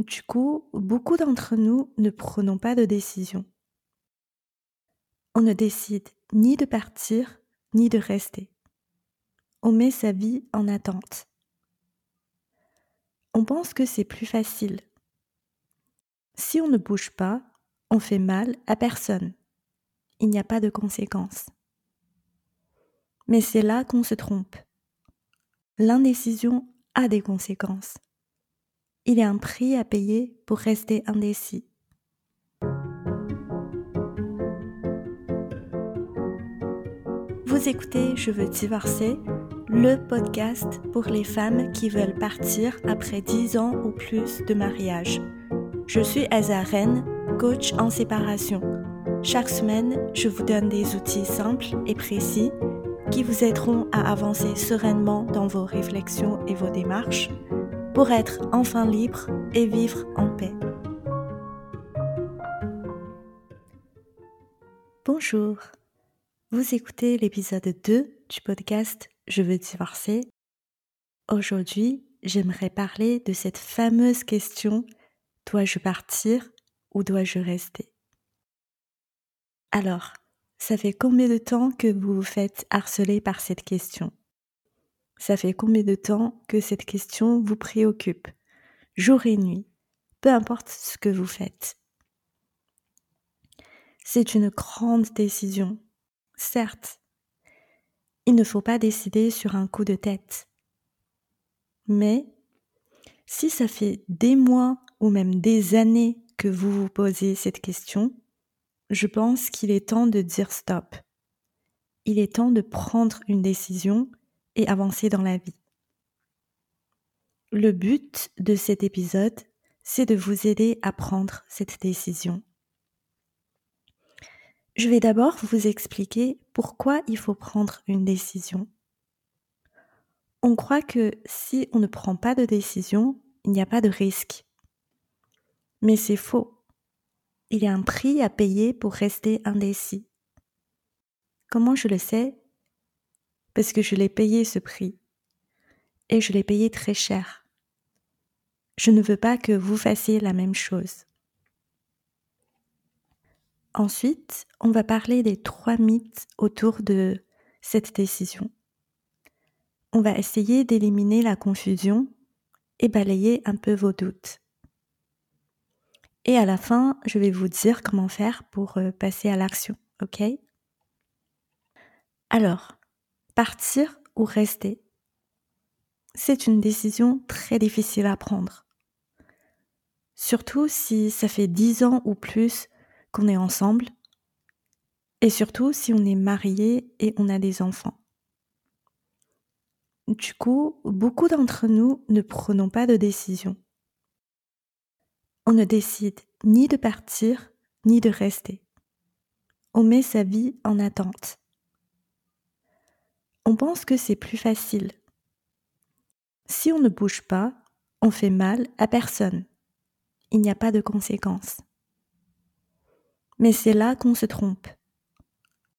Du coup, beaucoup d'entre nous ne prenons pas de décision. On ne décide ni de partir, ni de rester. On met sa vie en attente. On pense que c'est plus facile. Si on ne bouge pas, on fait mal à personne. Il n'y a pas de conséquences. Mais c'est là qu'on se trompe. L'indécision a des conséquences. Il y a un prix à payer pour rester indécis. Vous écoutez Je veux divorcer, le podcast pour les femmes qui veulent partir après 10 ans ou plus de mariage. Je suis Azaren, coach en séparation. Chaque semaine, je vous donne des outils simples et précis qui vous aideront à avancer sereinement dans vos réflexions et vos démarches pour être enfin libre et vivre en paix. Bonjour, vous écoutez l'épisode 2 du podcast Je veux divorcer. Aujourd'hui, j'aimerais parler de cette fameuse question Dois-je partir ou dois-je rester? Alors, ça fait combien de temps que vous vous faites harceler par cette question? Ça fait combien de temps que cette question vous préoccupe? Jour et nuit, peu importe ce que vous faites. C'est une grande décision, certes. Il ne faut pas décider sur un coup de tête. Mais si ça fait des mois ou même des années que vous vous posez cette question, je pense qu'il est temps de dire stop. Il est temps de prendre une décision et avancer dans la vie. Le but de cet épisode, c'est de vous aider à prendre cette décision. Je vais d'abord vous expliquer pourquoi il faut prendre une décision. On croit que si on ne prend pas de décision, il n'y a pas de risque. Mais c'est faux il y a un prix à payer pour rester indécis. Comment je le sais? Parce que je l'ai payé ce prix. Et je l'ai payé très cher. Je ne veux pas que vous fassiez la même chose. Ensuite, on va parler des trois mythes autour de cette décision. On va essayer d'éliminer la confusion et balayer un peu vos doutes. Et à la fin, je vais vous dire comment faire pour euh, passer à l'action, ok? Alors, partir ou rester? C'est une décision très difficile à prendre. Surtout si ça fait dix ans ou plus qu'on est ensemble, et surtout si on est marié et on a des enfants. Du coup, beaucoup d'entre nous ne prenons pas de décision on ne décide ni de partir ni de rester. On met sa vie en attente. On pense que c'est plus facile. Si on ne bouge pas, on fait mal à personne. Il n'y a pas de conséquences. Mais c'est là qu'on se trompe.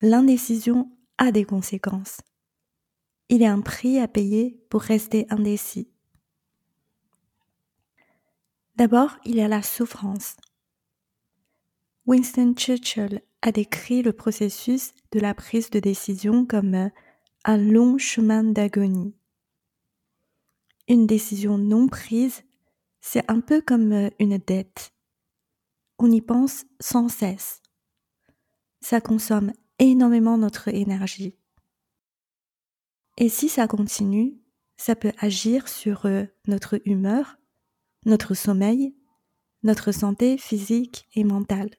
L'indécision a des conséquences. Il y a un prix à payer pour rester indécis. D'abord, il y a la souffrance. Winston Churchill a décrit le processus de la prise de décision comme un long chemin d'agonie. Une décision non prise, c'est un peu comme une dette. On y pense sans cesse. Ça consomme énormément notre énergie. Et si ça continue, ça peut agir sur notre humeur, notre sommeil, notre santé physique et mentale.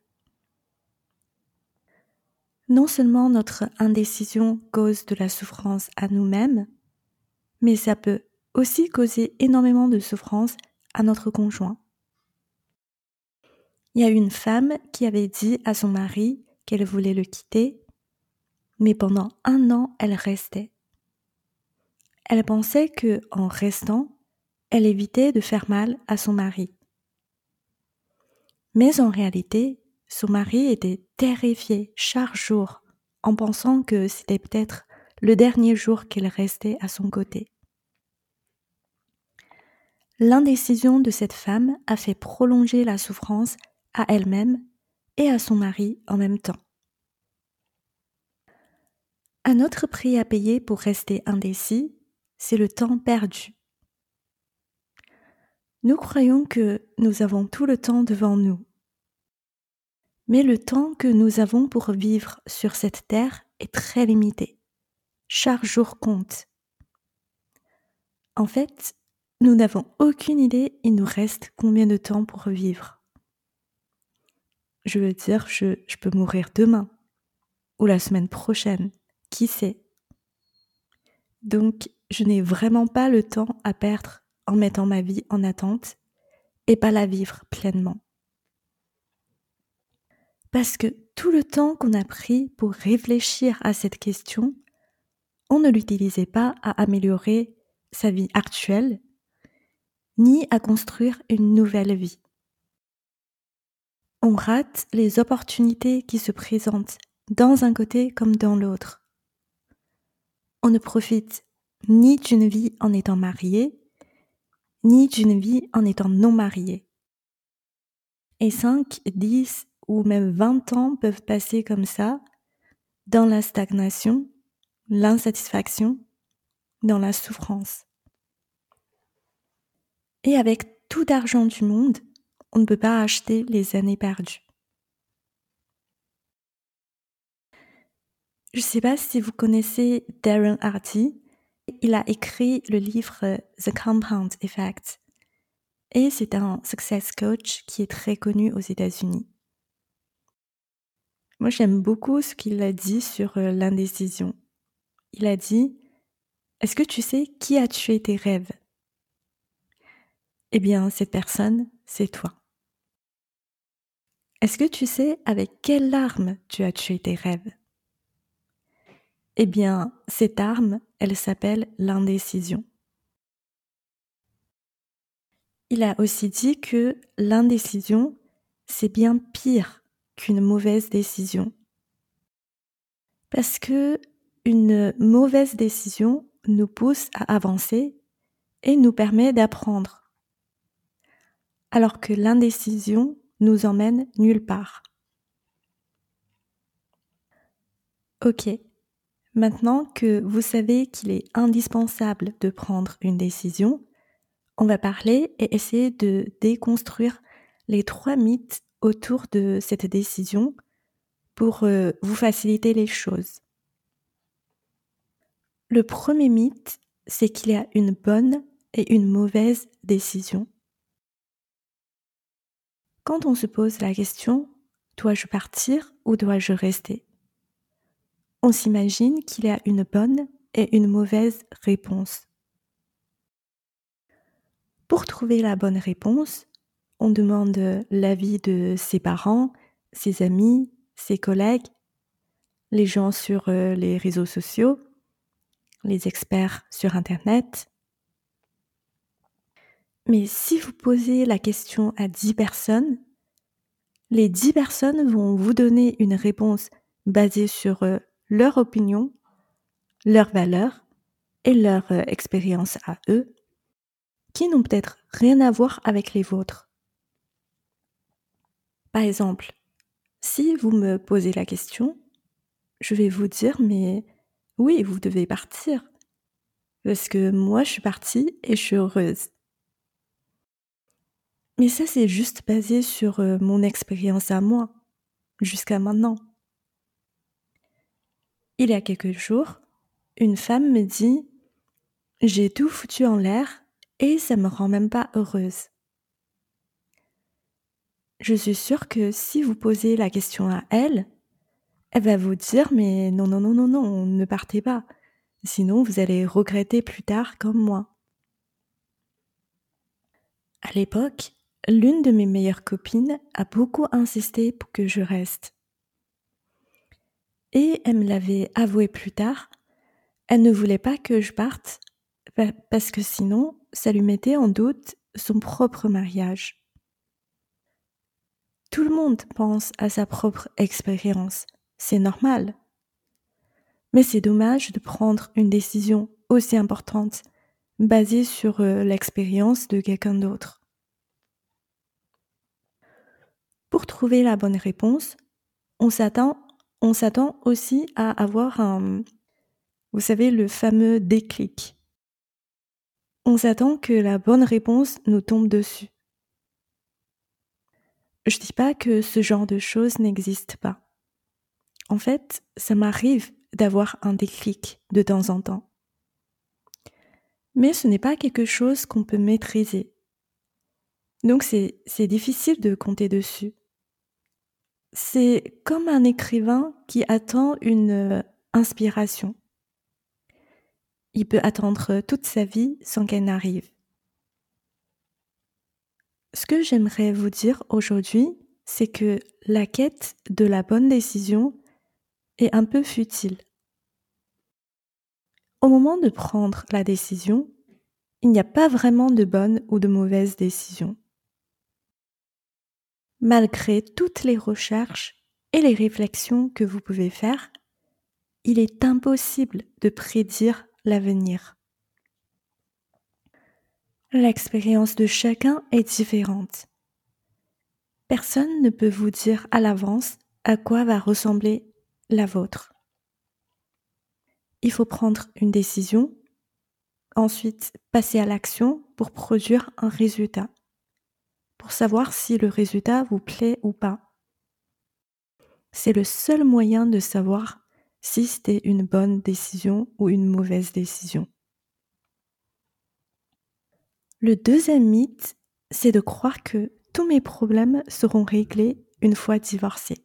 Non seulement notre indécision cause de la souffrance à nous-mêmes, mais ça peut aussi causer énormément de souffrance à notre conjoint. Il y a une femme qui avait dit à son mari qu'elle voulait le quitter, mais pendant un an elle restait. Elle pensait que en restant, elle évitait de faire mal à son mari. Mais en réalité, son mari était terrifié chaque jour en pensant que c'était peut-être le dernier jour qu'elle restait à son côté. l'indécision de cette femme a fait prolonger la souffrance à elle-même et à son mari en même temps. Un autre prix à payer pour rester indécis, c'est le temps perdu. Nous croyons que nous avons tout le temps devant nous. Mais le temps que nous avons pour vivre sur cette terre est très limité. Chaque jour compte. En fait, nous n'avons aucune idée il nous reste combien de temps pour vivre. Je veux dire, je, peux mourir demain ou la semaine prochaine, qui sait. Donc, je n'ai vraiment pas le temps à perdre en mettant ma vie en attente et pas la vivre pleinement. Parce que tout le temps qu'on a pris pour réfléchir à cette question, on ne l'utilisait pas à améliorer sa vie actuelle, ni à construire une nouvelle vie. On rate les opportunités qui se présentent dans un côté comme dans l'autre. On ne profite ni d'une vie en étant marié, ni d'une vie en étant non marié. Et 5, 10 ou même 20 ans peuvent passer comme ça, dans la stagnation, l'insatisfaction, dans la souffrance. Et avec tout l'argent du monde, on ne peut pas acheter les années perdues. Je ne sais pas si vous connaissez Darren Hardy. Il a écrit le livre The Compound Effect et c'est un success coach qui est très connu aux États-Unis. Moi, j'aime beaucoup ce qu'il a dit sur euh, l'indécision. Il a dit Est-ce que tu sais qui a tué tes rêves? Eh bien, cette personne, c'est toi. Est-ce que tu sais avec quelle arme tu as tué tes rêves? Eh bien, cette arme, elle s'appelle l'indécision. Il a aussi dit que l'indécision, c'est bien pire qu'une mauvaise décision. Parce que une mauvaise décision nous pousse à avancer et nous permet d'apprendre. Alors que l'indécision nous emmène nulle part. Ok, maintenant que vous savez qu'il est indispensable de prendre une décision, on va parler et essayer de déconstruire les trois mythes autour de cette décision pour euh, vous faciliter les choses. Le premier mythe, c'est qu'il y a une bonne et une mauvaise décision. Quand on se pose la question, dois-je partir ou dois-je rester? On s'imagine qu'il y a une bonne et une mauvaise réponse. Pour trouver la bonne réponse, on demande l'avis de ses parents, ses amis, ses collègues, les gens sur euh, les réseaux sociaux, les experts sur Internet. Mais si vous posez la question à 10 personnes, les 10 personnes vont vous donner une réponse basée sur euh, leur opinion, leurs valeurs et leur euh, expérience à eux, qui n'ont peut-être rien à voir avec les vôtres. Par exemple, si vous me posez la question, je vais vous dire, mais oui, vous devez partir. Parce que moi, je suis partie et je suis heureuse. Mais ça, c'est juste basé sur euh, mon expérience à moi, jusqu'à maintenant. Il y a quelques jours, une femme me dit J'ai tout foutu en l'air et ça me rend même pas heureuse. Je suis sûre que si vous posez la question à elle, elle va vous dire mais non, non, non, non, non, ne partez pas. Sinon, vous allez regretter plus tard comme moi. À l'époque, l'une de mes meilleures copines a beaucoup insisté pour que je reste. Et elle me l'avait avoué plus tard, elle ne voulait pas que je parte parce que sinon, ça lui mettait en doute son propre mariage. Tout le monde pense à sa propre expérience, c'est normal. Mais c'est dommage de prendre une décision aussi importante basé sur euh, l'expérience de quelqu'un d'autre. Pour trouver la bonne réponse, on s'attend, on s'attend aussi à avoir un, vous savez, le fameux déclic. On s'attend que la bonne réponse nous tombe dessus. Je dis pas que ce genre de choses n'existe pas. En fait, ça m'arrive d'avoir un déclic de temps en temps. Mais ce n'est pas quelque chose qu'on peut maîtriser. Donc c'est, difficile de compter dessus. C'est comme un écrivain qui attend une euh, inspiration. Il peut attendre toute sa vie sans qu'elle n'arrive. Ce que j'aimerais vous dire aujourd'hui, c'est que la quête de la bonne décision est un peu futile. Au moment de prendre la décision, il n'y a pas vraiment de bonne ou de mauvaise décision. Malgré toutes les recherches et les réflexions que vous pouvez faire, il est impossible de prédire l'avenir. L'expérience de chacun est différente. Personne ne peut vous dire à l'avance à quoi va ressembler la vôtre. Il faut prendre une décision, ensuite passer à l'action pour produire un résultat, pour savoir si le résultat vous plaît ou pas. C'est le seul moyen de savoir si c'était une bonne décision ou une mauvaise décision. Le deuxième mythe, c'est de croire que tous mes problèmes seront réglés une fois divorcé.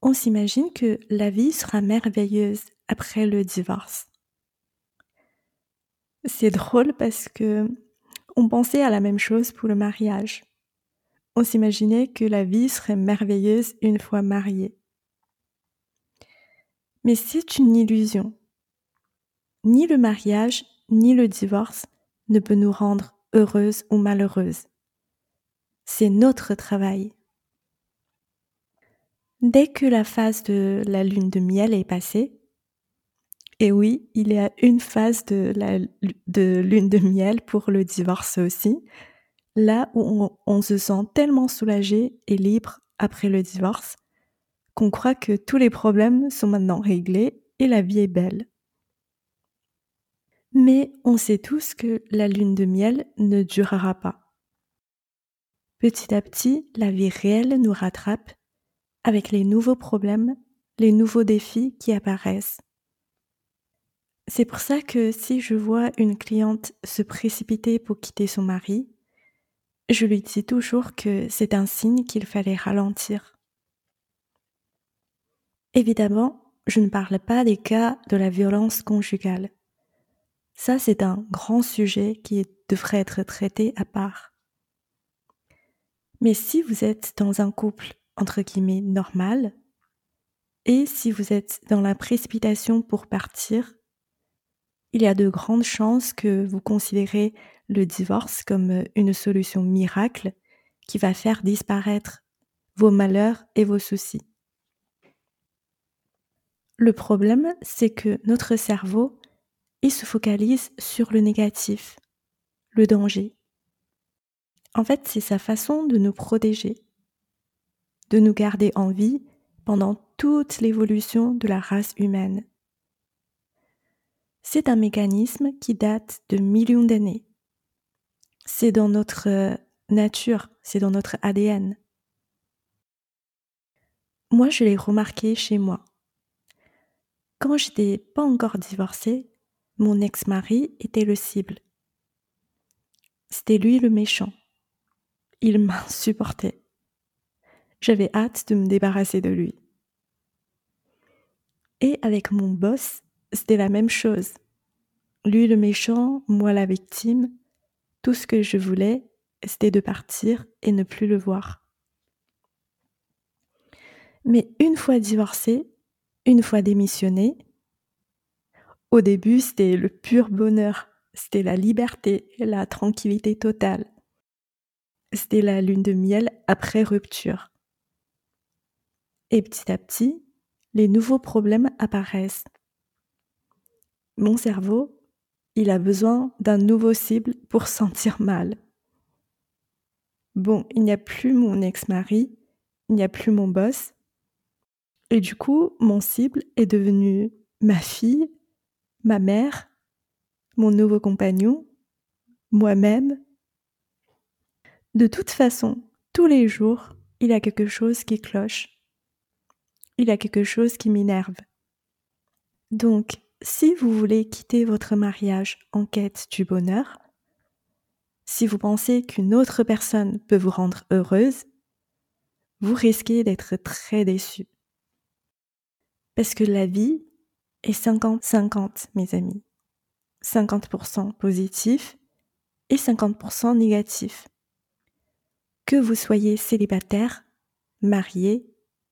On s'imagine que la vie sera merveilleuse après le divorce. C'est drôle parce que on pensait à la même chose pour le mariage. On s'imaginait que la vie serait merveilleuse une fois mariée. Mais c'est une illusion. Ni le mariage ni le divorce ne peut nous rendre heureuses ou malheureuses. C'est notre travail. Dès que la phase de la lune de miel est passée, et oui, il y a une phase de, lune de miel pour le divorce aussi, là où on se sent tellement soulagé et libre après le divorce qu'on croit que tous les problèmes sont maintenant réglés et la vie est belle. Mais on sait tous que la lune de miel ne durera pas. Petit à petit, la vie réelle nous rattrape avec les nouveaux problèmes, les nouveaux défis qui apparaissent. C'est pour ça que si je vois une cliente se précipiter pour quitter son mari, je lui dis toujours que c'est un signe qu'il fallait ralentir. Évidemment, je ne parle pas des cas de la violence conjugale. Ça, c'est un grand sujet qui devrait être traité à part. Mais si vous êtes dans un couple, entre guillemets, normal, et si vous êtes dans la précipitation pour partir, il y a de grandes chances que vous considérez le divorce comme une solution miracle qui va faire disparaître vos malheurs et vos soucis. Le problème, c'est que notre cerveau il se focalise sur le négatif, le danger. En fait, c'est sa façon de nous protéger, de nous garder en vie pendant toute l'évolution de la race humaine. C'est un mécanisme qui date de millions d'années. C'est dans notre euh, nature, c'est dans notre ADN. Moi, je l'ai remarqué chez moi. Quand j'étais pas encore divorcée, mon ex-mari était le cible. C'était lui le méchant. Il m'insupportait. J'avais hâte de me débarrasser de lui. Et avec mon boss, c'était la même chose. Lui le méchant, moi la victime. Tout ce que je voulais, c'était de partir et ne plus le voir. Mais une fois divorcé, une fois démissionné, au début, c'était le pur bonheur, c'était la liberté, la tranquillité totale. C'était la lune de miel après rupture. Et petit à petit, les nouveaux problèmes apparaissent. Mon cerveau, il a besoin d'un nouveau cible pour sentir mal. Bon, il n'y a plus mon ex-mari, il n'y a plus mon boss. Et du coup, mon cible est devenu ma fille, ma mère, mon nouveau compagnon, moi-même. De toute façon, tous les jours, il y a quelque chose qui cloche. Il y a quelque chose qui m'énerve. Donc, si vous voulez quitter votre mariage en quête du bonheur, si vous pensez qu'une autre personne peut vous rendre heureuse, vous risquez d'être très déçu. Parce que la vie est 50-50, mes amis. 50% positif et 50% négatif. Que vous soyez célibataire, marié,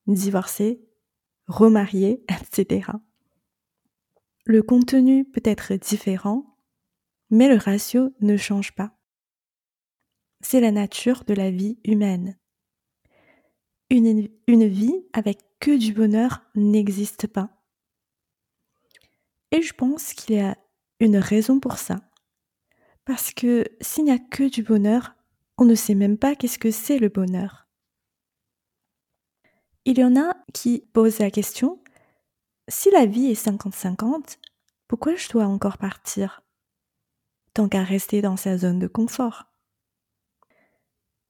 divorcé, remarié, etc. Le contenu peut être différent, mais le ratio ne change pas. C'est la nature de la vie humaine. Une, une vie avec que du bonheur n'existe pas. Et je pense qu'il y a une raison pour ça. Parce que s'il n'y a que du bonheur, on ne sait même pas qu'est-ce que c'est le bonheur. Il y en a qui posent la question si la vie est 50-50, pourquoi je dois encore partir Tant qu'à rester dans sa zone de confort?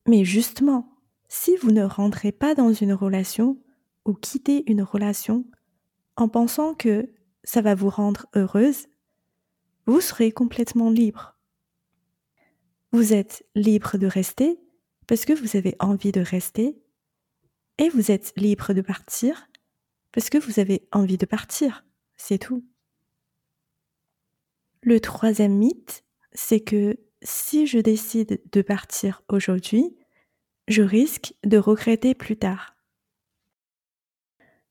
Mais justement, si vous ne rentrez pas dans une relation ou quittez une relation en pensant que ça va vous rendre heureuse, vous serez complètement libre. Vous êtes libre de rester parce que vous avez envie de rester et vous êtes libre de partir parce que vous avez envie de partir, c'est tout. Le troisième mythe, c'est que si je décide de partir aujourd'hui, je risque de regretter plus tard.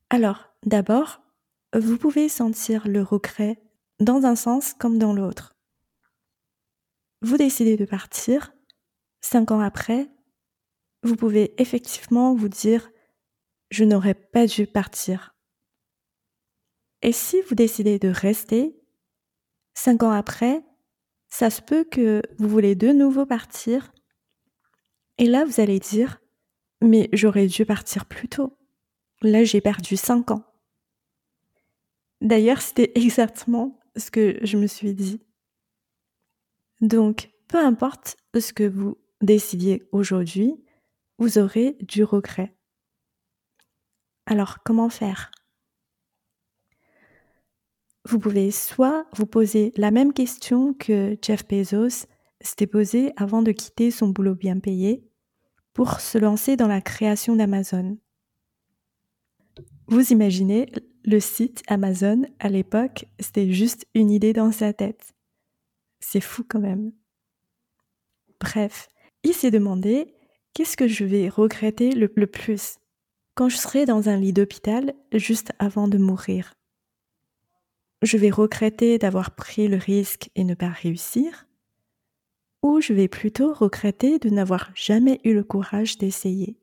Alors, d'abord, vous pouvez sentir le regret dans un sens comme dans l'autre. Vous décidez de partir, cinq ans après, vous pouvez effectivement vous dire je n'aurais pas dû partir. Et si vous décidez de rester, cinq ans après, ça se peut que vous voulez de nouveau partir. Et là, vous allez dire, mais j'aurais dû partir plus tôt. Là, j'ai perdu cinq ans. D'ailleurs, c'était exactement ce que je me suis dit. Donc, peu importe ce que vous décidiez aujourd'hui, vous aurez du regret. Alors, comment faire? Vous pouvez soit vous poser la même question que Jeff Bezos s'était posée avant de quitter son boulot bien payé pour se lancer dans la création d'Amazon. Vous imaginez, le site Amazon à l'époque, c'était juste une idée dans sa tête. C'est fou quand même. Bref, il s'est demandé qu'est-ce que je vais regretter le, plus? Quand je serai dans un lit d'hôpital juste avant de mourir. Je vais regretter d'avoir pris le risque et ne pas réussir, ou je vais plutôt regretter de n'avoir jamais eu le courage d'essayer?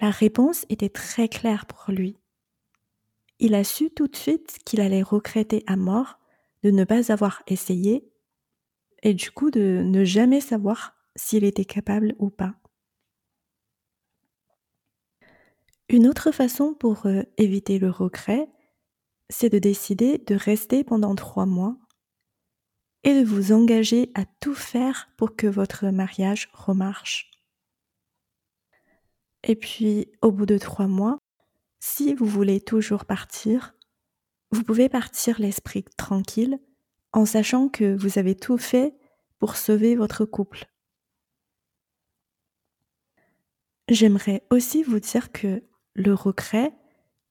La réponse était très claire pour lui. Il a su tout de suite qu'il allait regretter à mort de ne pas avoir essayé et du coup de ne jamais savoir s'il était capable ou pas. Une autre façon pour euh, éviter le regret, c'est de décider de rester pendant trois mois et de vous engager à tout faire pour que votre mariage remarche. Et puis, au bout de trois mois, si vous voulez toujours partir, vous pouvez partir l'esprit tranquille en sachant que vous avez tout fait pour sauver votre couple. J'aimerais aussi vous dire que le regret,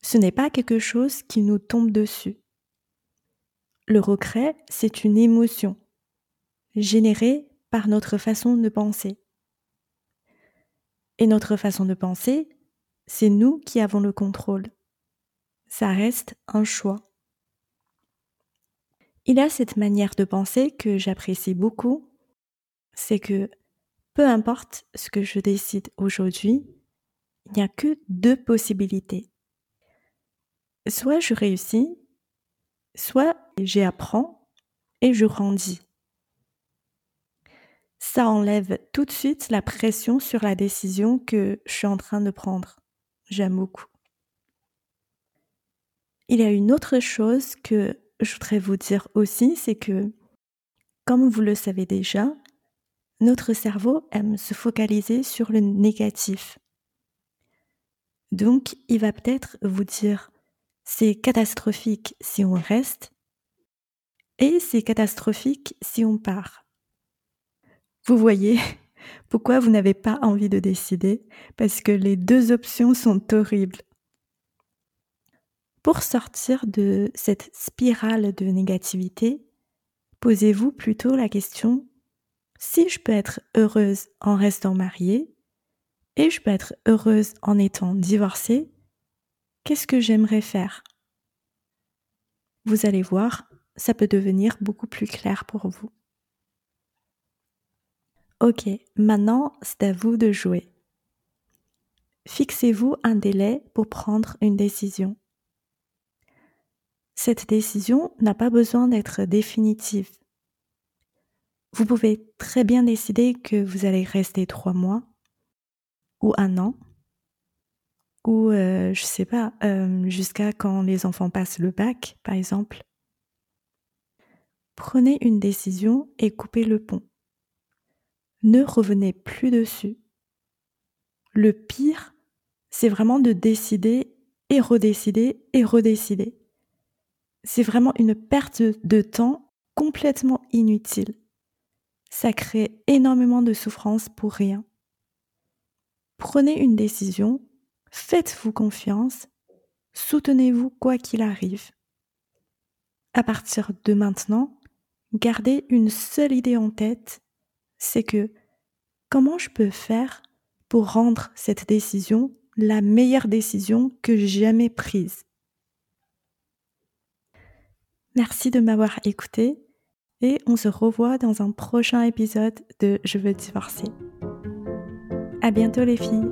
ce n'est pas quelque chose qui nous tombe dessus. Le regret, c'est une émotion générée par notre façon de penser. Et notre façon de penser, c'est nous qui avons le contrôle. Ça reste un choix. Il a cette manière de penser que j'apprécie beaucoup, c'est que peu importe ce que je décide aujourd'hui, il n'y a que deux possibilités. Soit je réussis, soit j'apprends et je grandis. Ça enlève tout de suite la pression sur la décision que je suis en train de prendre. J'aime beaucoup. Il y a une autre chose que je voudrais vous dire aussi, c'est que, comme vous le savez déjà, notre cerveau aime se focaliser sur le négatif. Donc, il va peut-être vous dire c'est catastrophique si on reste et c'est catastrophique si on part. Vous voyez pourquoi vous n'avez pas envie de décider? Parce que les deux options sont horribles. Pour sortir de cette spirale de négativité, posez-vous plutôt la question si je peux être heureuse en restant mariée et je peux être heureuse en étant divorcée, qu'est-ce que j'aimerais faire? Vous allez voir, ça peut devenir beaucoup plus clair pour vous. Ok, maintenant c'est à vous de jouer. Fixez-vous un délai pour prendre une décision. Cette décision n'a pas besoin d'être définitive. Vous pouvez très bien décider que vous allez rester trois mois ou un an ou euh, je sais pas euh, jusqu'à quand les enfants passent le bac par exemple. Prenez une décision et coupez le pont. Ne revenez plus dessus. Le pire, c'est vraiment de décider et redécider et redécider. C'est vraiment une perte de temps complètement inutile. Ça crée énormément de souffrance pour rien. Prenez une décision, faites-vous confiance, soutenez-vous quoi qu'il arrive. À partir de maintenant, gardez une seule idée en tête, c'est que comment je peux faire pour rendre cette décision la meilleure décision que j'ai jamais prise? Merci de m'avoir écouté et on se revoit dans un prochain épisode de Je veux divorcer. À bientôt les filles